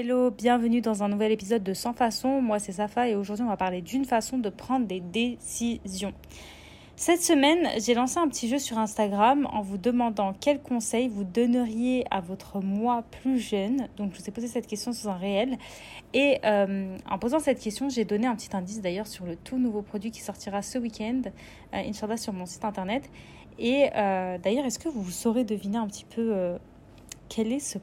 hello, bienvenue dans un nouvel épisode de Sans façon. Moi c'est Safa et aujourd'hui on va parler d'une façon de prendre des décisions. Cette semaine, j'ai lancé un petit jeu sur Instagram en vous demandant quels conseils vous donneriez à votre moi plus jeune. Donc, je vous ai posé cette question sous un réel. Et euh, en posant cette question, j'ai donné un petit indice d'ailleurs sur le tout nouveau produit qui sortira ce week-end, euh, Inch'Allah, sur mon site internet. Et euh, d'ailleurs, est-ce que vous saurez deviner un petit peu euh, quel est ce,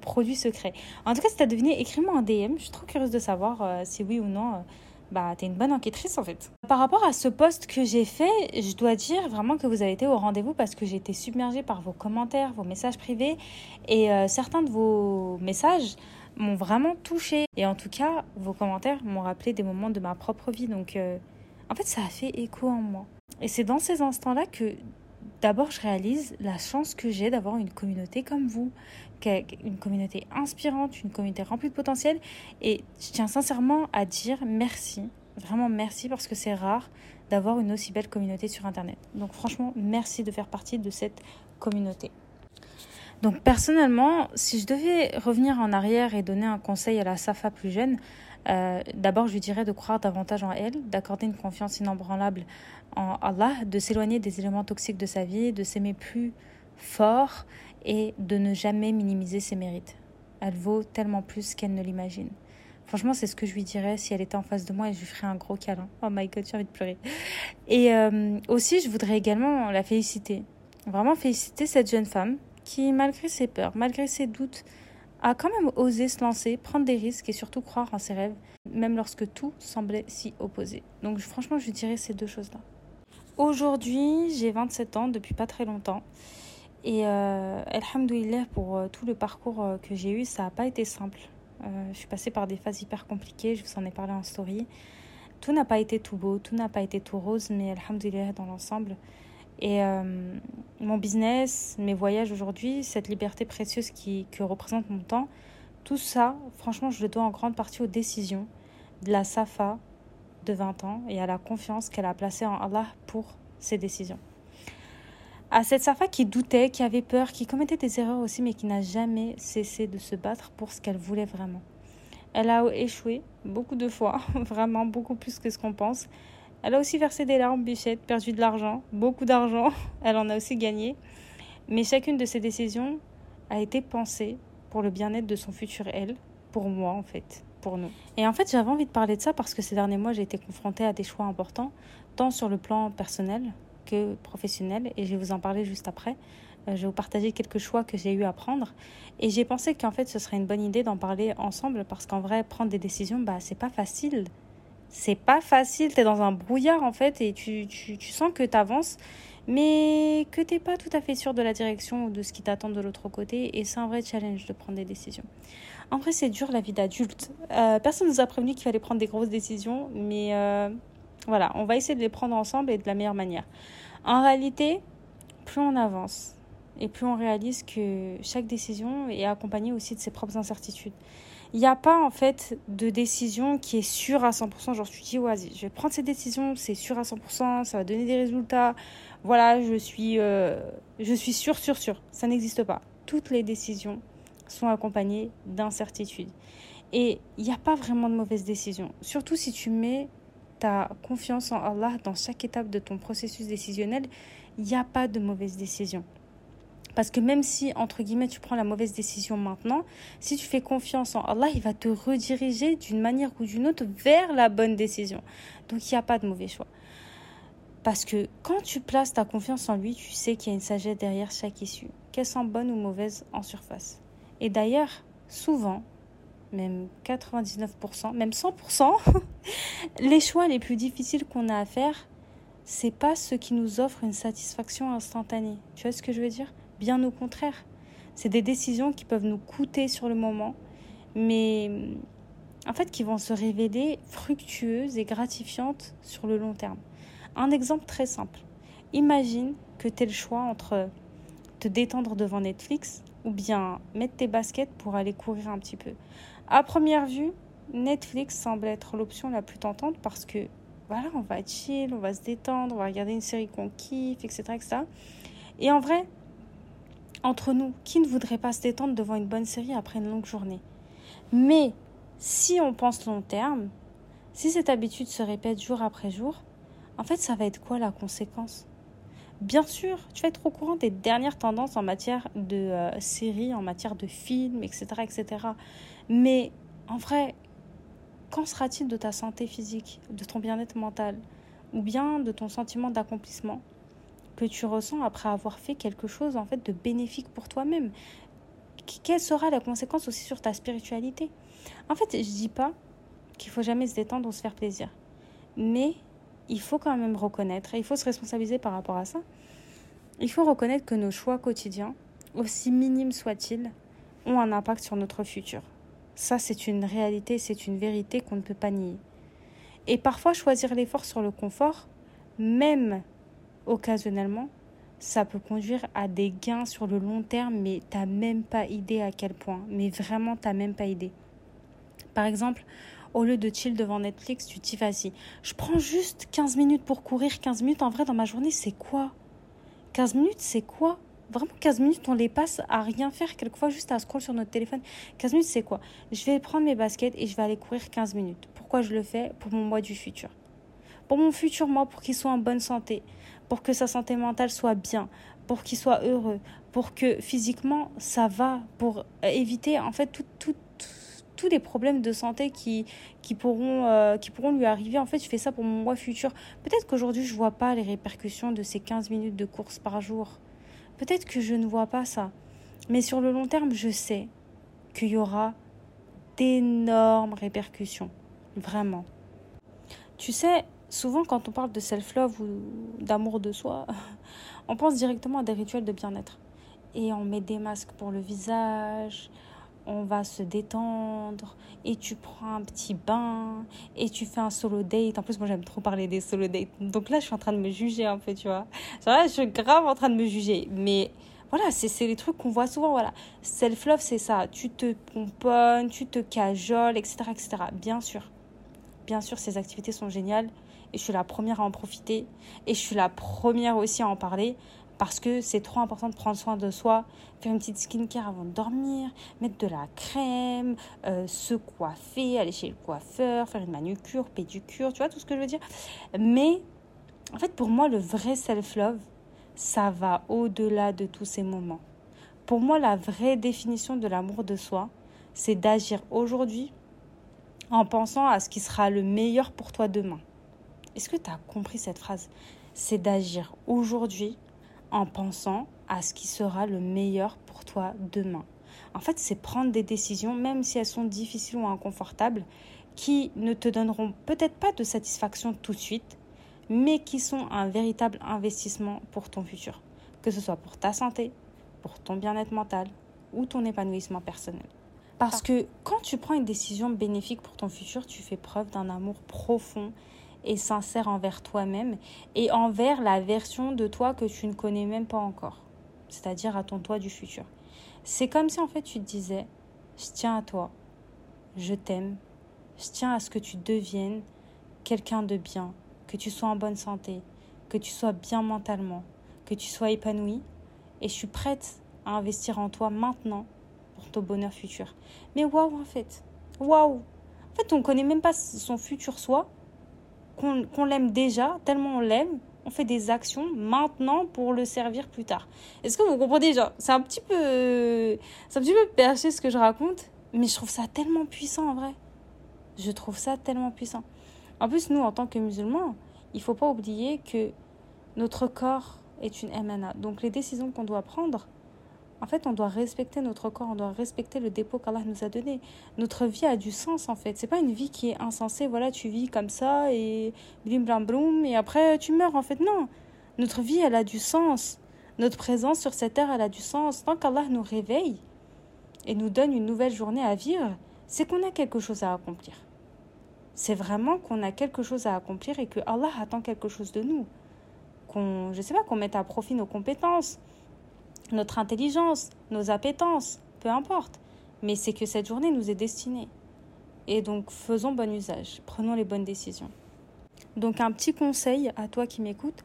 produit secret En tout cas, si tu as deviné, écris-moi un DM. Je suis trop curieuse de savoir si oui ou non bah, t'es une bonne enquêtrice en fait. Par rapport à ce post que j'ai fait, je dois dire vraiment que vous avez été au rendez-vous parce que j'ai été submergée par vos commentaires, vos messages privés et euh, certains de vos messages m'ont vraiment touchée. Et en tout cas, vos commentaires m'ont rappelé des moments de ma propre vie. Donc, euh, en fait, ça a fait écho en moi. Et c'est dans ces instants-là que d'abord je réalise la chance que j'ai d'avoir une communauté comme vous, une communauté inspirante, une communauté remplie de potentiel. Et je tiens sincèrement à dire merci, vraiment merci parce que c'est rare d'avoir une aussi belle communauté sur Internet. Donc franchement, merci de faire partie de cette communauté. Donc personnellement, si je devais revenir en arrière et donner un conseil à la Safa plus jeune, euh, d'abord je lui dirais de croire davantage en elle, d'accorder une confiance inébranlable en Allah, de s'éloigner des éléments toxiques de sa vie, de s'aimer plus fort et de ne jamais minimiser ses mérites. Elle vaut tellement plus qu'elle ne l'imagine. Franchement, c'est ce que je lui dirais si elle était en face de moi et je lui ferais un gros câlin. Oh my god, j'ai envie de pleurer. Et euh, aussi, je voudrais également la féliciter. Vraiment féliciter cette jeune femme qui, malgré ses peurs, malgré ses doutes, a quand même osé se lancer, prendre des risques et surtout croire en ses rêves, même lorsque tout semblait s'y opposer. Donc franchement, je dirais ces deux choses-là. Aujourd'hui, j'ai 27 ans depuis pas très longtemps. Et euh, Alhamdoulilah, pour euh, tout le parcours euh, que j'ai eu, ça n'a pas été simple. Euh, je suis passée par des phases hyper compliquées, je vous en ai parlé en story. Tout n'a pas été tout beau, tout n'a pas été tout rose, mais Alhamdoulilah dans l'ensemble. Et euh, mon business, mes voyages aujourd'hui, cette liberté précieuse qui, que représente mon temps, tout ça, franchement, je le dois en grande partie aux décisions de la Safa de 20 ans et à la confiance qu'elle a placée en Allah pour ses décisions à cette Safa qui doutait, qui avait peur, qui commettait des erreurs aussi, mais qui n'a jamais cessé de se battre pour ce qu'elle voulait vraiment. Elle a échoué beaucoup de fois, vraiment beaucoup plus que ce qu'on pense. Elle a aussi versé des larmes, bichette, perdu de l'argent, beaucoup d'argent. Elle en a aussi gagné. Mais chacune de ces décisions a été pensée pour le bien-être de son futur elle, pour moi en fait, pour nous. Et en fait, j'avais envie de parler de ça parce que ces derniers mois, j'ai été confrontée à des choix importants, tant sur le plan personnel, que professionnelle et je vais vous en parler juste après. Euh, je vais vous partager quelques choix que j'ai eu à prendre et j'ai pensé qu'en fait ce serait une bonne idée d'en parler ensemble parce qu'en vrai prendre des décisions bah c'est pas facile. C'est pas facile, tu es dans un brouillard en fait et tu, tu, sens que tu avances mais que t'es pas tout à fait sûr de la direction ou de ce qui t'attend de l'autre côté et c'est un vrai challenge de prendre des décisions. En vrai c'est dur la vie d'adulte. Euh, personne nous a prévenu qu'il fallait prendre des grosses décisions mais euh, voilà, on va essayer de les prendre ensemble et de la meilleure manière. En réalité, plus on avance et plus on réalise que chaque décision est accompagnée aussi de ses propres incertitudes. Il n'y a pas en fait de décision qui est sûre à 100%. Genre, tu dis, vas-y, je vais prendre cette décision, c'est sûr à 100%, ça va donner des résultats. Voilà, je suis, euh, je suis sûre, sûre, sûre. Ça n'existe pas. Toutes les décisions sont accompagnées d'incertitudes. Et il n'y a pas vraiment de mauvaise décision. Surtout si tu mets ta confiance en Allah dans chaque étape de ton processus décisionnel, il n'y a pas de mauvaise décision. Parce que même si, entre guillemets, tu prends la mauvaise décision maintenant, si tu fais confiance en Allah, il va te rediriger d'une manière ou d'une autre vers la bonne décision. Donc il n'y a pas de mauvais choix. Parce que quand tu places ta confiance en lui, tu sais qu'il y a une sagesse derrière chaque issue, qu'elle soit bonne ou mauvaise en surface. Et d'ailleurs, souvent, même 99%, même 100%, les choix les plus difficiles qu'on a à faire, c'est pas ceux qui nous offrent une satisfaction instantanée. Tu vois ce que je veux dire? Bien au contraire. C'est des décisions qui peuvent nous coûter sur le moment, mais en fait qui vont se révéler fructueuses et gratifiantes sur le long terme. Un exemple très simple. Imagine que tu as le choix entre te détendre devant Netflix ou bien mettre tes baskets pour aller courir un petit peu. À première vue, Netflix semble être l'option la plus tentante parce que voilà, on va être chill, on va se détendre, on va regarder une série qu'on kiffe, etc., etc. Et en vrai, entre nous, qui ne voudrait pas se détendre devant une bonne série après une longue journée? Mais si on pense long terme, si cette habitude se répète jour après jour, en fait, ça va être quoi la conséquence? Bien sûr, tu vas être au courant des dernières tendances en matière de euh, séries, en matière de films, etc., etc. Mais en vrai, qu'en sera-t-il de ta santé physique, de ton bien-être mental, ou bien de ton sentiment d'accomplissement? Que tu ressens après avoir fait quelque chose en fait de bénéfique pour toi-même Quelle sera la conséquence aussi sur ta spiritualité? En fait, je dis pas qu'il faut jamais se détendre ou se faire plaisir, mais il faut quand même reconnaître, et il faut se responsabiliser par rapport à ça. Il faut reconnaître que nos choix quotidiens, aussi minimes soient-ils, ont un impact sur notre futur. Ça, c'est une réalité, c'est une vérité qu'on ne peut pas nier. Et parfois, choisir l'effort sur le confort, même occasionnellement, ça peut conduire à des gains sur le long terme, mais t'as même pas idée à quel point. Mais vraiment, t'as même pas idée. Par exemple, au lieu de chill devant Netflix, tu t'y vas-y. Je prends juste 15 minutes pour courir. 15 minutes, en vrai, dans ma journée, c'est quoi? 15 minutes, c'est quoi? Vraiment, 15 minutes, on les passe à rien faire, quelquefois juste à scroll sur notre téléphone. 15 minutes, c'est quoi? Je vais prendre mes baskets et je vais aller courir 15 minutes. Pourquoi je le fais? Pour mon moi du futur. Pour mon futur moi, pour qu'il soit en bonne santé, pour que sa santé mentale soit bien, pour qu'il soit heureux, pour que physiquement ça va, pour éviter en fait tous les problèmes de santé qui, qui, pourront, euh, qui pourront lui arriver. En fait, je fais ça pour mon moi futur. Peut-être qu'aujourd'hui, je ne vois pas les répercussions de ces 15 minutes de course par jour. Peut-être que je ne vois pas ça. Mais sur le long terme, je sais qu'il y aura d'énormes répercussions. Vraiment. Tu sais, souvent quand on parle de self-love ou d'amour de soi, on pense directement à des rituels de bien-être. Et on met des masques pour le visage, on va se détendre et tu prends un petit bain et tu fais un solo date. En plus, moi j'aime trop parler des solo dates. Donc là, je suis en train de me juger un peu, tu vois. Je suis grave en train de me juger. Mais voilà, c'est les trucs qu'on voit souvent. Voilà. Self-love, c'est ça. Tu te pomponnes, tu te cajoles, etc., etc. Bien sûr. Bien sûr, ces activités sont géniales et je suis la première à en profiter et je suis la première aussi à en parler parce que c'est trop important de prendre soin de soi, faire une petite skincare avant de dormir, mettre de la crème, euh, se coiffer, aller chez le coiffeur, faire une manucure, pédicure, tu vois tout ce que je veux dire. Mais en fait, pour moi, le vrai self-love, ça va au-delà de tous ces moments. Pour moi, la vraie définition de l'amour de soi, c'est d'agir aujourd'hui en pensant à ce qui sera le meilleur pour toi demain. Est-ce que tu as compris cette phrase? C'est d'agir aujourd'hui en pensant à ce qui sera le meilleur pour toi demain. En fait, c'est prendre des décisions, même si elles sont difficiles ou inconfortables, qui ne te donneront peut-être pas de satisfaction tout de suite, mais qui sont un véritable investissement pour ton futur, que ce soit pour ta santé, pour ton bien-être mental ou ton épanouissement personnel. Parce que quand tu prends une décision bénéfique pour ton futur, tu fais preuve d'un amour profond et sincère envers toi-même et envers la version de toi que tu ne connais même pas encore, c'est-à-dire à ton toi du futur. C'est comme si en fait tu te disais, je tiens à toi, je t'aime, je tiens à ce que tu deviennes quelqu'un de bien, que tu sois en bonne santé, que tu sois bien mentalement, que tu sois épanoui, et je suis prête à investir en toi maintenant pour ton bonheur futur. Mais waouh en fait, waouh En fait, on ne connaît même pas son futur soi, qu'on l'aime déjà, tellement on l'aime, on fait des actions maintenant pour le servir plus tard. Est-ce que vous comprenez genre, C'est un petit peu, c'est un petit peu perché ce que je raconte, mais je trouve ça tellement puissant en vrai. Je trouve ça tellement puissant. En plus, nous, en tant que musulmans, il faut pas oublier que notre corps est une MNA. Donc les décisions qu'on doit prendre, en fait, on doit respecter notre corps, on doit respecter le dépôt qu'Allah nous a donné. Notre vie a du sens, en fait. C'est pas une vie qui est insensée. Voilà, tu vis comme ça et blim blam bloum et après tu meurs. En fait, non. Notre vie, elle a du sens. Notre présence sur cette terre, elle a du sens. Tant qu'Allah nous réveille et nous donne une nouvelle journée à vivre, c'est qu'on a quelque chose à accomplir. C'est vraiment qu'on a quelque chose à accomplir et que Allah attend quelque chose de nous. Qu'on, je sais pas, qu'on mette à profit nos compétences, notre intelligence, nos appétences, peu importe. Mais c'est que cette journée nous est destinée. Et donc faisons bon usage, prenons les bonnes décisions. Donc un petit conseil à toi qui m'écoutes,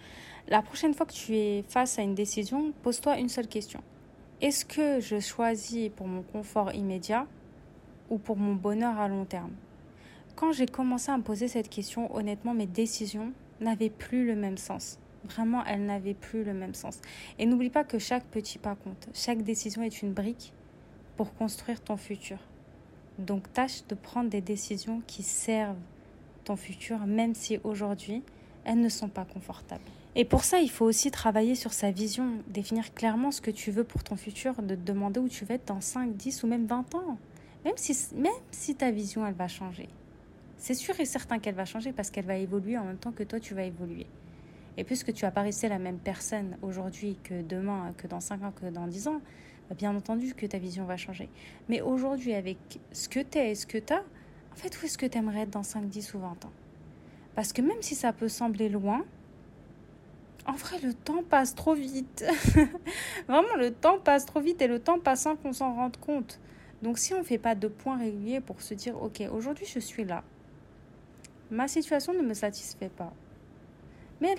la prochaine fois que tu es face à une décision, pose-toi une seule question. Est-ce que je choisis pour mon confort immédiat ou pour mon bonheur à long terme? Quand j'ai commencé à me poser cette question, honnêtement, mes décisions n'avaient plus le même sens. Vraiment, elles n'avaient plus le même sens. Et n'oublie pas que chaque petit pas compte. Chaque décision est une brique pour construire ton futur. Donc tâche de prendre des décisions qui servent ton futur, même si aujourd'hui, elles ne sont pas confortables. Et pour ça, il faut aussi travailler sur sa vision, définir clairement ce que tu veux pour ton futur, de te demander où tu vas être dans 5, 10 ou même 20 ans. Même si, même si ta vision, elle va changer. C'est sûr et certain qu'elle va changer parce qu'elle va évoluer en même temps que toi, tu vas évoluer. Et puisque tu as pas la même personne aujourd'hui que demain, que dans 5 ans, que dans 10 ans, bien entendu que ta vision va changer. Mais aujourd'hui, avec ce que tu es et ce que tu as, en fait, où est-ce que tu aimerais être dans 5, 10 ou 20 ans? Parce que même si ça peut sembler loin, en vrai, le temps passe trop vite. Vraiment, le temps passe trop vite et le temps passe sans qu'on s'en rende compte. Donc, si on ne fait pas de points réguliers pour se dire, OK, aujourd'hui, je suis là. Ma situation ne me satisfait pas. Mais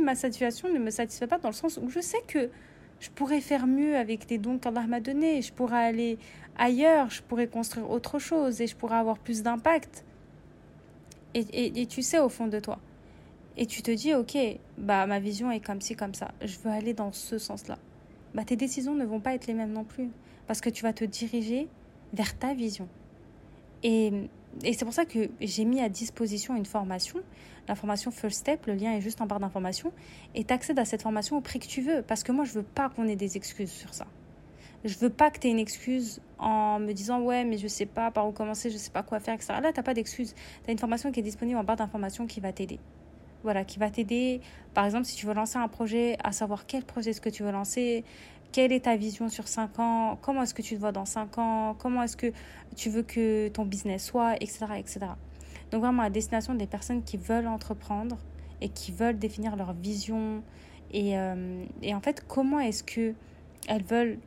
ma situation ne me satisfait pas dans le sens où je sais que je pourrais faire mieux avec les dons qu'Allah m'a donnés, je pourrais aller ailleurs, je pourrais construire autre chose et je pourrais avoir plus d'impact. Et, et, et, tu sais au fond de toi. Et tu te dis, ok, bah ma vision est comme ci, comme ça, je veux aller dans ce sens-là. Bah tes décisions ne vont pas être les mêmes non plus, parce que tu vas te diriger vers ta vision. Et et c'est pour ça que j'ai mis à disposition une formation, la formation First Step, le lien est juste en barre d'information, et tu accèdes à cette formation au prix que tu veux, parce que moi je veux pas qu'on ait des excuses sur ça. Je veux pas que tu aies une excuse en me disant ouais mais je sais pas par où commencer, je sais pas quoi faire, etc. Là t'as pas d'excuse, tu as une formation qui est disponible en barre d'information qui va t'aider. Voilà, qui va t'aider, par exemple, si tu veux lancer un projet, à savoir quel projet est-ce que tu veux lancer, quelle est ta vision sur 5 ans? Comment est-ce que tu te vois dans 5 ans? Comment est-ce que tu veux que ton business soit? Etc. etc. Donc vraiment à destination des personnes qui veulent entreprendre et qui veulent définir leur vision. Et, euh, et en fait, comment est-ce que elles veulent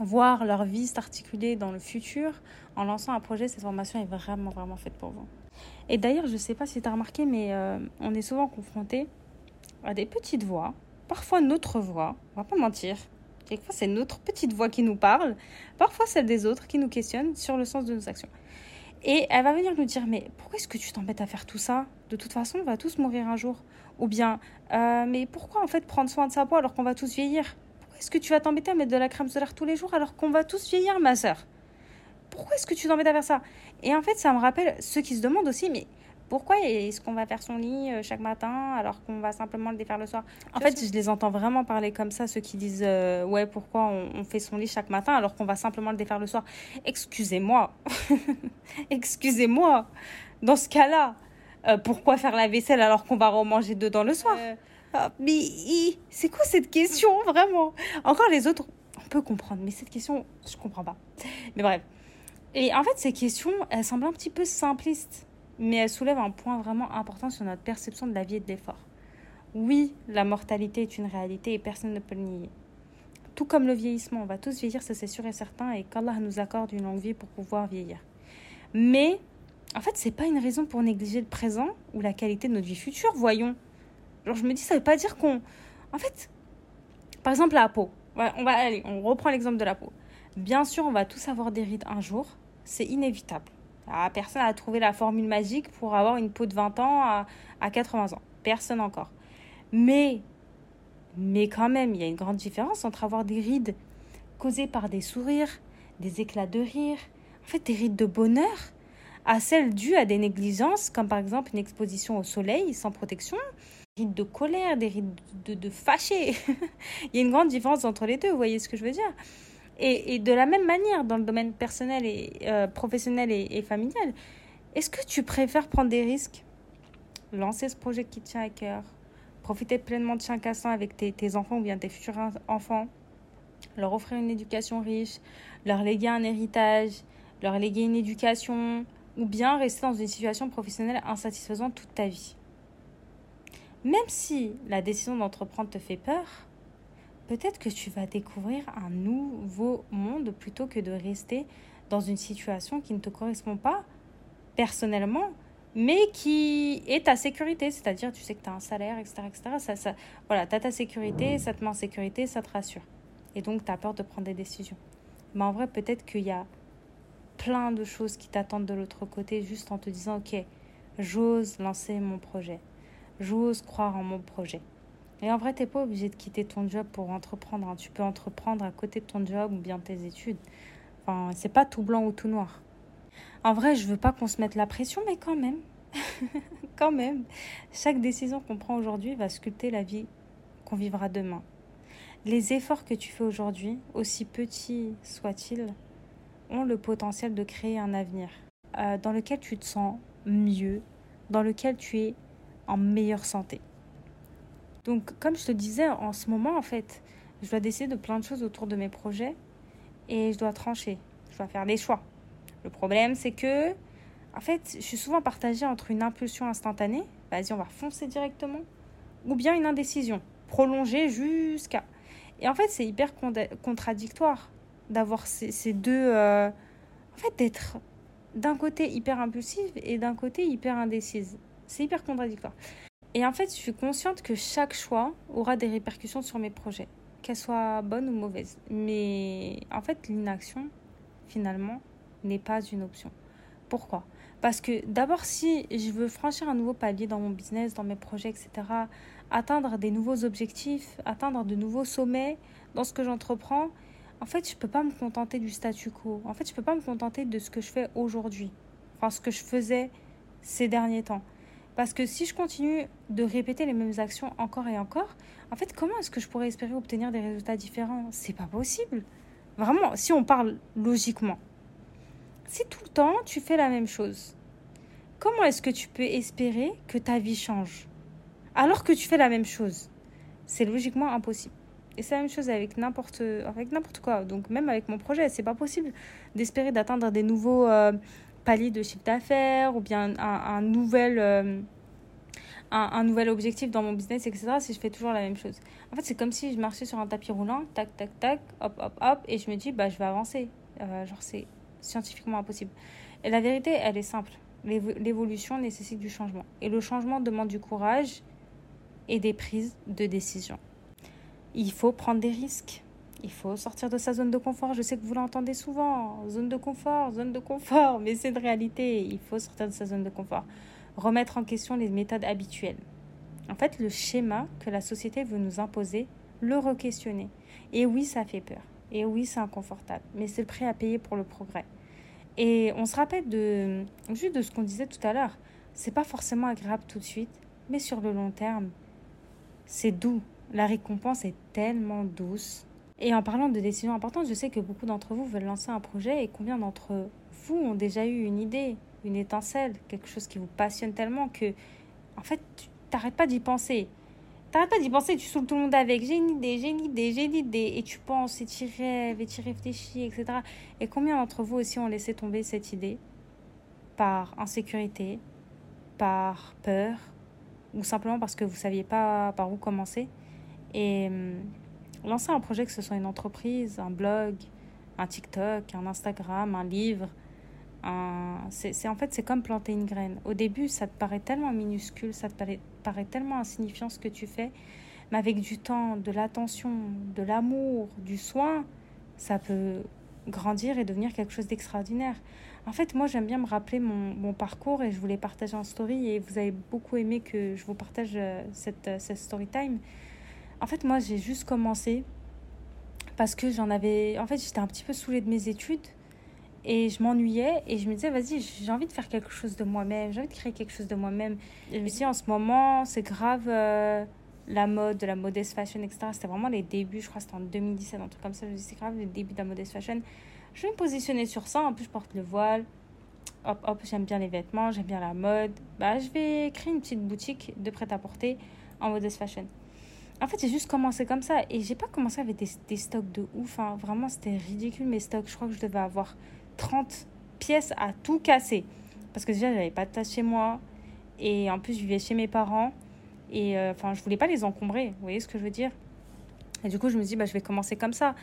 voir leur vie s'articuler dans le futur en lançant un projet, cette formation est vraiment, vraiment faite pour vous. Et d'ailleurs, je ne sais pas si tu as remarqué, mais euh, on est souvent confronté à des petites voix, parfois notre voix, on va pas mentir, Quelquefois, c'est notre petite voix qui nous parle, parfois celle des autres qui nous questionne sur le sens de nos actions. Et elle va venir nous dire, mais pourquoi est-ce que tu t'embêtes à faire tout ça? De toute façon, on va tous mourir un jour. Ou bien, euh, mais pourquoi en fait prendre soin de sa peau alors qu'on va tous vieillir? Pourquoi est-ce que tu vas t'embêter à mettre de la crème solaire tous les jours alors qu'on va tous vieillir, ma sœur? Pourquoi est-ce que tu t'embêtes à faire ça? Et en fait, ça me rappelle ceux qui se demandent aussi, mais pourquoi est-ce qu'on va faire son lit euh, chaque matin alors qu'on va simplement le défaire le soir? En fait, je les entends vraiment parler comme ça, ceux qui disent euh, ouais pourquoi on, fait son lit chaque matin alors qu'on va simplement le défaire le soir. Excusez-moi, excusez-moi. Dans ce cas-là, euh, pourquoi faire la vaisselle alors qu'on va remanger dedans le soir? Ah, Mais c'est quoi cette question vraiment? Encore les autres, on peut comprendre, mais cette question, je comprends pas. Mais bref. Et en fait, ces questions, elles semblent un petit peu simplistes mais elle soulève un point vraiment important sur notre perception de la vie et de l'effort. Oui, la mortalité est une réalité et personne ne peut le nier. Tout comme le vieillissement, on va tous vieillir, ça c'est sûr et certain, et qu'Allah nous accorde une longue vie pour pouvoir vieillir. Mais, en fait, c'est pas une raison pour négliger le présent ou la qualité de notre vie future, voyons. Alors je me dis, ça veut pas dire qu'on... En fait, par exemple la peau. On va aller, on reprend l'exemple de la peau. Bien sûr, on va tous avoir des rides un jour, c'est inévitable. Ah, personne n'a trouvé la formule magique pour avoir une peau de 20 ans à, à 80 ans. Personne encore. Mais, mais quand même, il y a une grande différence entre avoir des rides causées par des sourires, des éclats de rire, en fait des rides de bonheur, à celles dues à des négligences, comme par exemple une exposition au soleil sans protection, des rides de colère, des rides de, de fâché. il y a une grande différence entre les deux, vous voyez ce que je veux dire? Et, de la même manière, dans le domaine personnel et euh, professionnel et, familial, est-ce que tu préfères prendre des risques, lancer ce projet qui te tient à cœur, profiter pleinement de chaque instant avec tes, tes enfants ou bien tes futurs enfants, leur offrir une éducation riche, leur léguer un héritage, leur léguer une éducation, ou bien rester dans une situation professionnelle insatisfaisante toute ta vie? Même si la décision d'entreprendre te fait peur, peut-être que tu vas découvrir un nouveau monde plutôt que de rester dans une situation qui ne te correspond pas personnellement, mais qui est ta sécurité. C'est-à-dire, tu sais que tu as un salaire, etc. etc. Ça, ça, voilà, tu as ta sécurité, ça te met en sécurité, ça te rassure. Et donc, tu as peur de prendre des décisions. Mais en vrai, peut-être qu'il y a plein de choses qui t'attendent de l'autre côté juste en te disant ok, j'ose lancer mon projet, j'ose croire en mon projet. Et en vrai, t'es pas obligé de quitter ton job pour entreprendre. Hein. Tu peux entreprendre à côté de ton job ou bien tes études. Enfin, c'est pas tout blanc ou tout noir. En vrai, je veux pas qu'on se mette la pression, mais quand même, quand même, chaque décision qu'on prend aujourd'hui va sculpter la vie qu'on vivra demain. Les efforts que tu fais aujourd'hui, aussi petits soient-ils, ont le potentiel de créer un avenir euh, dans lequel tu te sens mieux, dans lequel tu es en meilleure santé. Donc, comme je te disais, en ce moment, en fait, je dois décider de plein de choses autour de mes projets et je dois trancher. Je dois faire des choix. Le problème, c'est que, en fait, je suis souvent partagée entre une impulsion instantanée, vas-y, on va foncer directement, ou bien une indécision, prolongée jusqu'à. Et en fait, c'est hyper contradictoire d'avoir ces, deux. Euh, en fait, d'être d'un côté hyper impulsive et d'un côté hyper indécise. C'est hyper contradictoire. Et en fait, je suis consciente que chaque choix aura des répercussions sur mes projets, qu'elles soient bonnes ou mauvaises. Mais en fait, l'inaction, finalement, n'est pas une option. Pourquoi? Parce que d'abord, si je veux franchir un nouveau palier dans mon business, dans mes projets, etc., atteindre des nouveaux objectifs, atteindre de nouveaux sommets dans ce que j'entreprends, en fait, je ne peux pas me contenter du statu quo. En fait, je ne peux pas me contenter de ce que je fais aujourd'hui. Enfin, ce que je faisais ces derniers temps. Parce que si je continue de répéter les mêmes actions encore et encore, en fait, comment est-ce que je pourrais espérer obtenir des résultats différents? C'est pas possible. Vraiment, si on parle logiquement. Si tout le temps tu fais la même chose, comment est-ce que tu peux espérer que ta vie change? Alors que tu fais la même chose C'est logiquement impossible. Et c'est la même chose avec n'importe quoi. Donc même avec mon projet, c'est pas possible d'espérer d'atteindre des nouveaux euh, palier de chiffre d'affaires ou bien un, nouvel, euh, un, nouvel objectif dans mon business, etc. si je fais toujours la même chose. En fait, c'est comme si je marchais sur un tapis roulant, tac, tac, tac, hop, hop, hop, et je me dis, bah, je vais avancer. Euh, genre, c'est scientifiquement impossible. Et la vérité, elle est simple. L'évolution nécessite du changement. Et le changement demande du courage et des prises de décision. Il faut prendre des risques. Il faut sortir de sa zone de confort. Je sais que vous l'entendez souvent. Zone de confort, zone de confort. Mais c'est une réalité. Il faut sortir de sa zone de confort. Remettre en question les méthodes habituelles. En fait, le schéma que la société veut nous imposer, le re-questionner. Et oui, ça fait peur. Et oui, c'est inconfortable. Mais c'est le prix à payer pour le progrès. Et on se rappelle de, juste de ce qu'on disait tout à l'heure. C'est pas forcément agréable tout de suite, mais sur le long terme, c'est doux. La récompense est tellement douce. Et en parlant de décisions importantes, je sais que beaucoup d'entre vous veulent lancer un projet et combien d'entre vous ont déjà eu une idée, une étincelle, quelque chose qui vous passionne tellement que, en fait, tu n'arrêtes pas d'y penser. Tu n'arrêtes pas d'y penser, tu saoules tout le monde avec j'ai une idée, j'ai une idée, j'ai une idée, et tu penses, et tu rêves, et tu réfléchis, etc. Et combien d'entre vous aussi ont laissé tomber cette idée par insécurité, par peur, ou simplement parce que vous saviez pas par où commencer? Et hum, lancer un projet, que ce soit une entreprise, un blog, un TikTok, un Instagram, un livre, c'est en fait c'est comme planter une graine. Au début, ça te paraît tellement minuscule, ça te paraît, paraît tellement insignifiant ce que tu fais, mais avec du temps, de l'attention, de l'amour, du soin, ça peut grandir et devenir quelque chose d'extraordinaire. En fait, moi, j'aime bien me rappeler mon, mon, parcours et je voulais partager en story et vous avez beaucoup aimé que je vous partage euh, cette, euh, cette story time. En fait, moi, j'ai juste commencé parce que j'en avais. En fait, j'étais un petit peu saoulée de mes études et je m'ennuyais et je me disais, vas-y, j'ai envie de faire quelque chose de moi-même, j'ai envie de créer quelque chose de moi-même. Et je me suis dit, en ce moment, c'est grave euh, la mode, de la modest fashion, etc. C'était vraiment les débuts, je crois que c'était en 2017, un truc comme ça. Je me suis dit, c'est grave les débuts de la modest fashion. Je vais me positionner sur ça. En plus, je porte le voile. Hop, hop, j'aime bien les vêtements, j'aime bien la mode. Bah, je vais créer une petite boutique de prêt-à-porter en modest fashion. En fait, j'ai juste commencé comme ça. Et j'ai pas commencé avec des, des stocks de ouf. Hein. Vraiment, c'était ridicule mes stocks. Je crois que je devais avoir 30 pièces à tout casser. Parce que déjà, j'avais pas de tasse chez moi. Et en plus, je vivais chez mes parents. Et euh, enfin, je voulais pas les encombrer. Vous voyez ce que je veux dire? Et du coup, je me dis, bah, je vais commencer comme ça.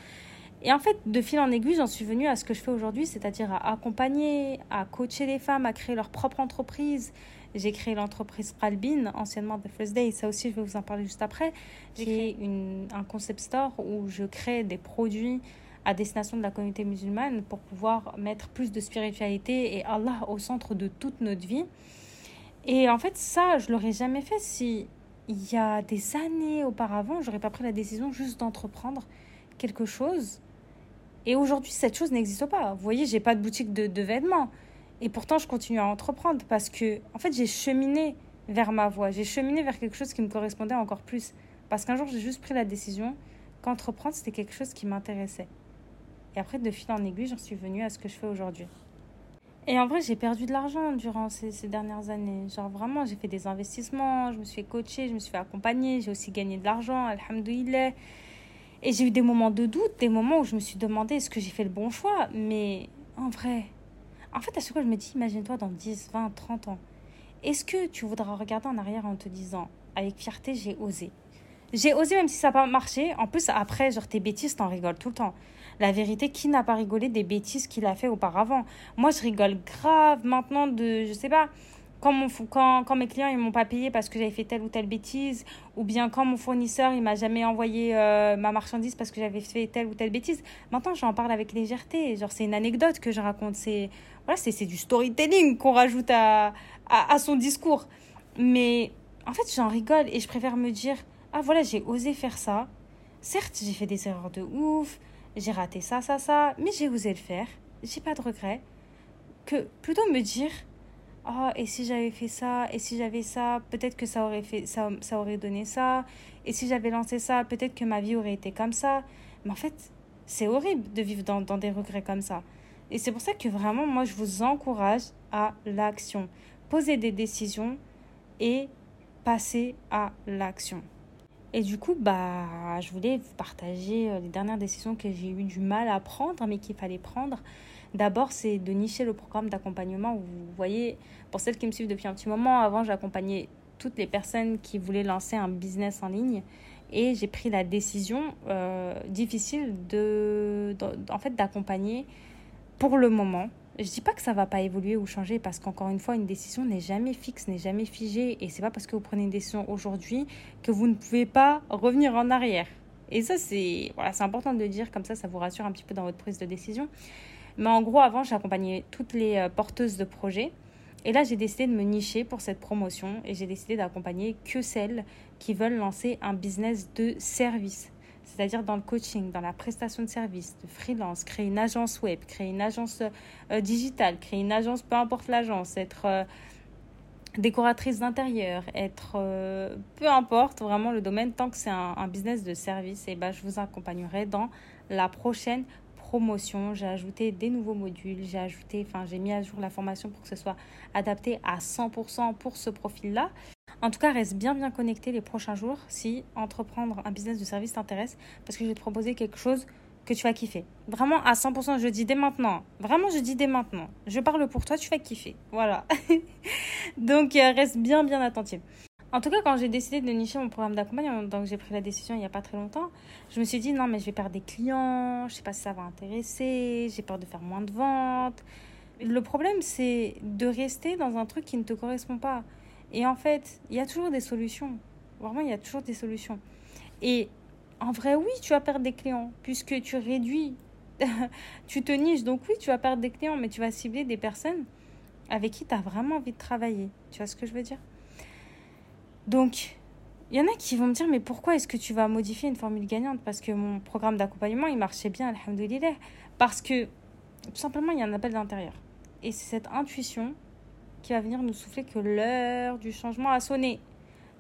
Et en fait, de fil en aiguille, j'en suis venue à ce que je fais aujourd'hui, c'est-à-dire à accompagner, à coacher les femmes à créer leur propre entreprise, j'ai créé l'entreprise Pralbin, anciennement The First Day. Ça aussi, je vais vous en parler juste après. J'ai créé une, un concept store où je crée des produits à destination de la communauté musulmane pour pouvoir mettre plus de spiritualité et Allah au centre de toute notre vie. Et en fait, ça, je l'aurais jamais fait si il y a des années auparavant, j'aurais pas pris la décision juste d'entreprendre quelque chose. Et aujourd'hui, cette chose n'existe pas. Vous voyez, j'ai pas de boutique de, de, vêtements. Et pourtant, je continue à entreprendre parce que, en fait, j'ai cheminé vers ma voie. J'ai cheminé vers quelque chose qui me correspondait encore plus. Parce qu'un jour, j'ai juste pris la décision qu'entreprendre, c'était quelque chose qui m'intéressait. Et après, de fil en aiguille, j'en suis venue à ce que je fais aujourd'hui. Et en vrai, j'ai perdu de l'argent durant ces, dernières années. Genre vraiment, j'ai fait des investissements, je me suis fait je me suis fait accompagner, j'ai aussi gagné de l'argent, alhamdoulilah. Et j'ai eu des moments de doute, des moments où je me suis demandé est-ce que j'ai fait le bon choix? Mais en vrai, en fait, à chaque fois, je me dis, imagine-toi dans 10, 20, 30 ans. Est-ce que tu voudras regarder en arrière en te disant, avec fierté, j'ai osé? J'ai osé même si ça n'a pas marché. En plus, après, genre, tes bêtises, t'en rigoles tout le temps. La vérité, qui n'a pas rigolé des bêtises qu'il a fait auparavant? Moi, je rigole grave maintenant de, je sais pas, quand, mon, quand, quand mes clients ils m'ont pas payé parce que j'avais fait telle ou telle bêtise, ou bien quand mon fournisseur il m'a jamais envoyé euh, ma marchandise parce que j'avais fait telle ou telle bêtise. Maintenant, j'en parle avec légèreté. Genre, c'est une anecdote que je raconte. C'est voilà, c'est du storytelling qu'on rajoute à, à, son discours. Mais en fait, j'en rigole et je préfère me dire ah voilà, j'ai osé faire ça. Certes, j'ai fait des erreurs de ouf j'ai raté ça, ça, ça, mais j'ai osé le faire, j'ai pas de regrets, que plutôt me dire, oh, et si j'avais fait ça, et si j'avais ça, peut-être que ça aurait, fait, ça, ça aurait donné ça, et si j'avais lancé ça, peut-être que ma vie aurait été comme ça. Mais en fait, c'est horrible de vivre dans, dans des regrets comme ça. Et c'est pour ça que vraiment, moi, je vous encourage à l'action. Poser des décisions et passer à l'action. Et du coup, bah, je voulais vous partager euh, les dernières décisions que j'ai eu du mal à prendre, mais qu'il fallait prendre. D'abord, c'est de nicher le programme d'accompagnement. Vous voyez, pour celles qui me suivent depuis un petit moment, avant, j'accompagnais toutes les personnes qui voulaient lancer un business en ligne. Et j'ai pris la décision euh, difficile de, en fait, d'accompagner pour le moment je dis pas que ça va pas évoluer ou changer parce qu'encore une fois, une décision n'est jamais fixe, n'est jamais figée. Et c'est pas parce que vous prenez une décision aujourd'hui que vous ne pouvez pas revenir en arrière. Et ça, c'est voilà, important de le dire, comme ça, ça vous rassure un petit peu dans votre prise de décision. Mais en gros, avant, j'accompagnais toutes les euh, porteuses de projets. Et là, j'ai décidé de me nicher pour cette promotion et j'ai décidé d'accompagner que celles qui veulent lancer un business de service c'est-à-dire dans le coaching, dans la prestation de services, de freelance, créer une agence web, créer une agence euh, digitale, créer une agence, peu importe l'agence, être euh, décoratrice d'intérieur, être peu importe vraiment le domaine, tant que c'est un, un, business de service, et eh ben, je vous accompagnerai dans la prochaine promotion. J'ai ajouté des nouveaux modules, j'ai ajouté, enfin j'ai mis à jour la formation pour que ce soit adapté à 100% pour ce profil-là. En tout cas, reste bien bien connecté les prochains jours si entreprendre un business de service t'intéresse parce que je vais te proposer quelque chose que tu vas kiffer. Vraiment à 100%, je dis dès maintenant. Vraiment, je dis dès maintenant. Je parle pour toi, tu vas kiffer. Voilà. donc, euh, reste bien bien attentif. En tout cas, quand j'ai décidé de nicher mon programme d'accompagnement, donc j'ai pris la décision il n'y a pas très longtemps, je me suis dit non, mais je vais perdre des clients, je sais pas si ça va intéresser, j'ai peur de faire moins de ventes. Le problème, c'est de rester dans un truc qui ne te correspond pas. Et en fait, il y a toujours des solutions. Vraiment, il y a toujours des solutions. Et en vrai, oui, tu vas perdre des clients puisque tu réduis, tu te niches. Donc oui, tu vas perdre des clients, mais tu vas cibler des personnes avec qui tu as vraiment envie de travailler. Tu vois ce que je veux dire? Donc, il y en a qui vont me dire, mais pourquoi est-ce que tu vas modifier une formule gagnante? Parce que mon programme d'accompagnement, il marchait bien, alhamdoulilah. Parce que, tout simplement, il y a un appel d'intérieur. Et c'est cette intuition qui va venir nous souffler que l'heure du changement a sonné.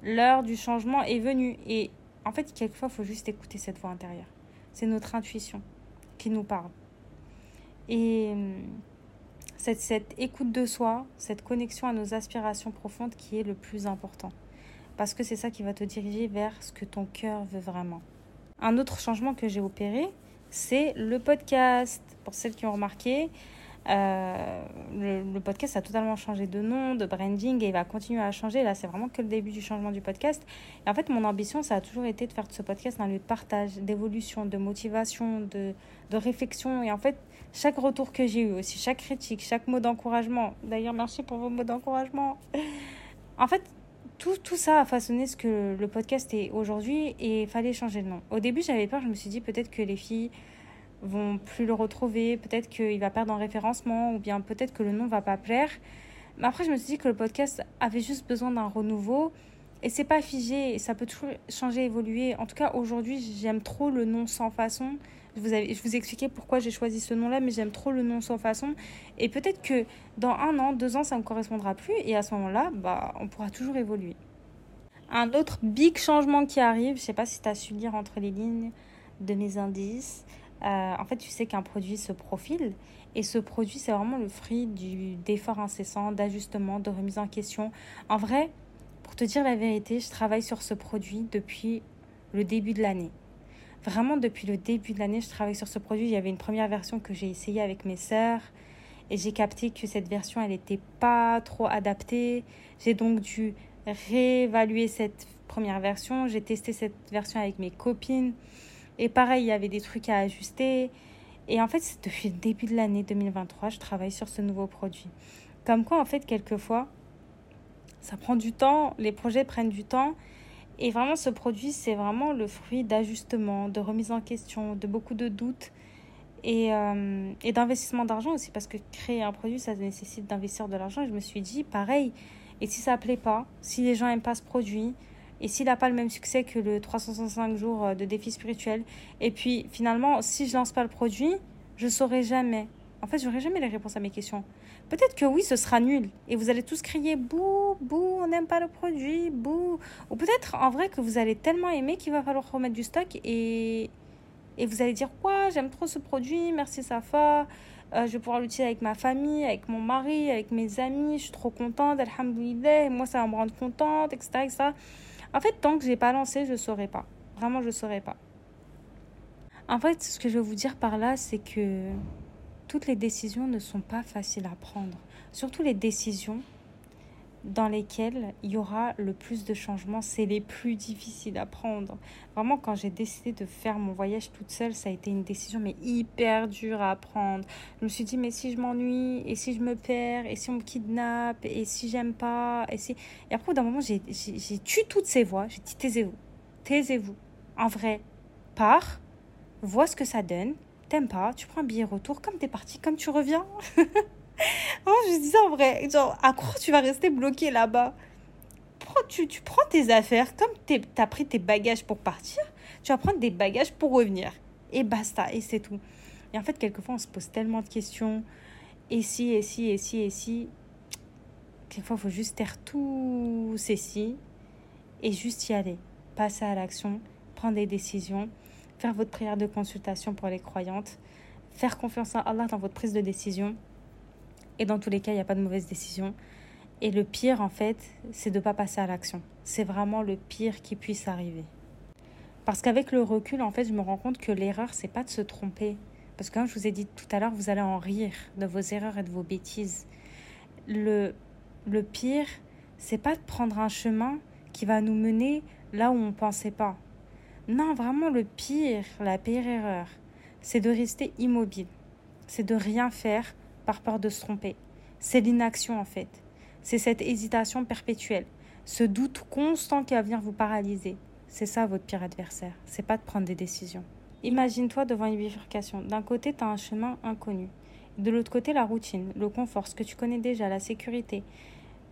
L'heure du changement est venue. Et en fait, quelquefois, il faut juste écouter cette voix intérieure. C'est notre intuition qui nous parle. Et cette, cette écoute de soi, cette connexion à nos aspirations profondes qui est le plus important. Parce que c'est ça qui va te diriger vers ce que ton cœur veut vraiment. Un autre changement que j'ai opéré, c'est le podcast. Pour celles qui ont remarqué, euh, le, podcast a totalement changé de nom, de branding et il va continuer à changer. Là, c'est vraiment que le début du changement du podcast. En fait, mon ambition, ça a toujours été de faire de ce podcast un lieu de partage, d'évolution, de motivation, de réflexion. Et en fait, chaque retour que j'ai eu aussi, chaque critique, chaque mot d'encouragement. D'ailleurs, merci pour vos mots d'encouragement. en fait, tout, tout, ça a façonné ce que le podcast est aujourd'hui et il fallait changer de nom. Au début, j'avais peur, je me suis dit peut-être que les filles vont plus le retrouver, peut-être qu'il va perdre en référencement, ou bien peut-être que le nom va pas plaire. Mais après, je me suis dit que le podcast avait juste besoin d'un renouveau. Et c'est pas figé, ça peut toujours changer, évoluer. En tout cas, aujourd'hui, j'aime trop le nom sans façon. Je vous, expliqué pourquoi j'ai choisi ce nom-là, mais j'aime trop le nom sans façon. Et peut-être que dans un an, deux ans, ça ne me correspondra plus. Et à ce moment-là, bah, on pourra toujours évoluer. Un autre big changement qui arrive, je sais pas si tu as su lire entre les lignes de mes indices. Euh, en fait, tu sais qu'un produit se profile. Et ce produit, c'est vraiment le fruit d'efforts incessants, d'ajustements, de remise en question. En vrai, pour te dire la vérité, je travaille sur ce produit depuis le début de l'année. Vraiment, depuis le début de l'année, je travaille sur ce produit. Il y avait une première version que j'ai essayée avec mes sœurs. Et j'ai capté que cette version, elle n'était pas trop adaptée. J'ai donc dû réévaluer cette première version. J'ai testé cette version avec mes copines. Et pareil, il y avait des trucs à ajuster. Et en fait, depuis le début de l'année 2023, je travaille sur ce nouveau produit. Comme quoi, en fait, quelquefois, ça prend du temps, les projets prennent du temps. Et vraiment, ce produit, c'est vraiment le fruit d'ajustements, de remise en question, de beaucoup de doutes et, euh, et d'investissement d'argent aussi, parce que créer un produit, ça nécessite d'investir de l'argent. Et je me suis dit, pareil, et si ça ne plaît pas, si les gens n'aiment pas ce produit, et s'il n'a pas le même succès que le 365 jours euh, de défi spirituel, et puis finalement, si je lance pas le produit, je saurai jamais. En fait, j'aurai jamais les réponses à mes questions. Peut-être que oui, ce sera nul. Et vous allez tous crier bouh, bouh, on n'aime pas le produit, bouh. Ou peut-être en vrai que vous allez tellement aimer qu'il va falloir remettre du stock et, et vous allez dire quoi, j'aime trop ce produit, merci Safa. Euh, je vais pouvoir l'utiliser avec ma famille, avec mon mari, avec mes amis. Je suis trop contente, alhamdoulilah. Moi, ça va me rendre contente, etc. etc. En fait, tant que je n'ai pas lancé, je ne saurais pas. Vraiment, je ne saurais pas. En fait, ce que je veux vous dire par là, c'est que toutes les décisions ne sont pas faciles à prendre. Surtout les décisions dans lesquelles il y aura le plus de changements, c'est les plus difficiles à prendre. Vraiment, quand j'ai décidé de faire mon voyage toute seule, ça a été une décision mais hyper dure à prendre. Je me suis dit, mais si je m'ennuie, et si je me perds, et si on me kidnappe, et si j'aime pas, et si... Et après, d'un moment, j'ai tué toutes ces voix. J'ai dit, taisez-vous, taisez-vous. En vrai, pars, vois ce que ça donne, t'aimes pas, tu prends un billet retour, comme t'es parti, comme tu reviens. oh, je dis ça en vrai. Genre, à quoi tu vas rester bloqué là-bas? Tu, tu prends tes affaires, comme t'as pris tes bagages pour partir, tu vas prendre des bagages pour revenir. Et basta, et c'est tout. Et en fait, quelquefois, on se pose tellement de questions. Et si, et si, et si, et si. Quelquefois, il faut juste taire tous ces si et juste y aller. Passer à l'action, prendre des décisions faire votre prière de consultation pour les croyantes, faire confiance à Allah dans votre prise de décision. Et dans tous les cas, il n'y a pas de mauvaise décision. Et le pire, en fait, c'est de ne pas passer à l'action. C'est vraiment le pire qui puisse arriver. Parce qu'avec le recul, en fait, je me rends compte que l'erreur, c'est pas de se tromper. Parce que comme je vous ai dit tout à l'heure, vous allez en rire de vos erreurs et de vos bêtises. Le, le pire, c'est pas de prendre un chemin qui va nous mener là où on ne pensait pas. Non, vraiment le pire, la pire erreur, c'est de rester immobile. C'est de rien faire par peur de se tromper. C'est l'inaction en fait. C'est cette hésitation perpétuelle, ce doute constant qui va venir vous paralyser. C'est ça votre pire adversaire. C'est pas de prendre des décisions. Imagine-toi devant une bifurcation. D'un côté, tu as un chemin inconnu. De l'autre côté, la routine, le confort, ce que tu connais déjà, la sécurité.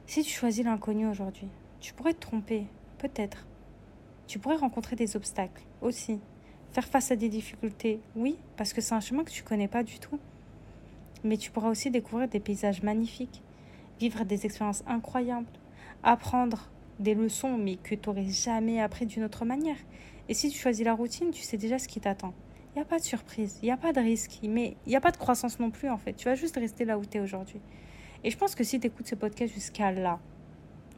Si tu choisis l'inconnu aujourd'hui, tu pourrais te tromper, peut-être. Tu pourrais rencontrer des obstacles aussi. Faire face à des difficultés, oui, parce que c'est un chemin que tu connais pas du tout. Mais tu pourras aussi découvrir des paysages magnifiques, vivre des expériences incroyables, apprendre des leçons, mais que tu n'aurais jamais appris d'une autre manière. Et si tu choisis la routine, tu sais déjà ce qui t'attend. Il n'y a pas de surprise, il n'y a pas de risque, mais il n'y a pas de croissance non plus en fait. Tu vas juste rester là où tu es aujourd'hui. Et je pense que si tu écoutes ce podcast jusqu'à là,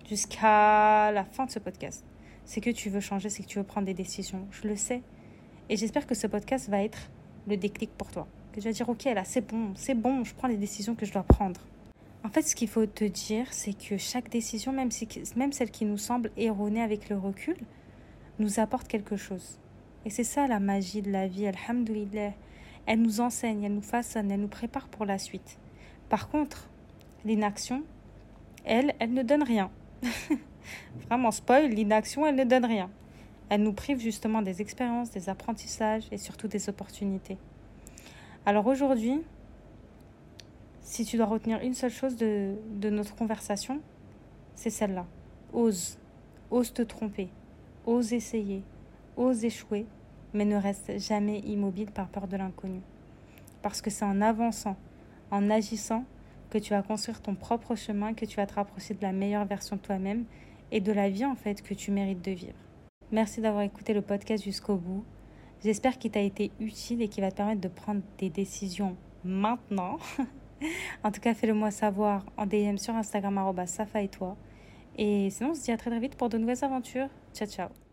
jusqu'à la fin de ce podcast, c'est que tu veux changer, c'est que tu veux prendre des décisions. Je le sais. Et j'espère que ce podcast va être le déclic pour toi. Que tu vas dire, ok, là, c'est bon, c'est bon, je prends les décisions que je dois prendre. En fait, ce qu'il faut te dire, c'est que chaque décision, même, celle qui nous semble erronée avec le recul, nous apporte quelque chose. Et c'est ça la magie de la vie, alhamdoulilah. Elle nous enseigne, elle nous façonne, elle nous prépare pour la suite. Par contre, l'inaction, elle, elle ne donne rien. Vraiment, spoil, l'inaction, elle ne donne rien. Elle nous prive justement des expériences, des apprentissages et surtout des opportunités. Alors aujourd'hui, si tu dois retenir une seule chose de, de notre conversation, c'est celle-là. Ose. Ose te tromper. Ose essayer. Ose échouer. Mais ne reste jamais immobile par peur de l'inconnu. Parce que c'est en avançant, en agissant, que tu vas construire ton propre chemin, que tu vas te rapprocher de la meilleure version de toi-même et de la vie en fait que tu mérites de vivre. Merci d'avoir écouté le podcast jusqu'au bout. J'espère qu'il t'a été utile et qu'il va te permettre de prendre des décisions maintenant. en tout cas, fais-le moi savoir en DM sur Instagram Safa et toi. Et sinon, on se dit à très très vite pour de nouvelles aventures. Ciao ciao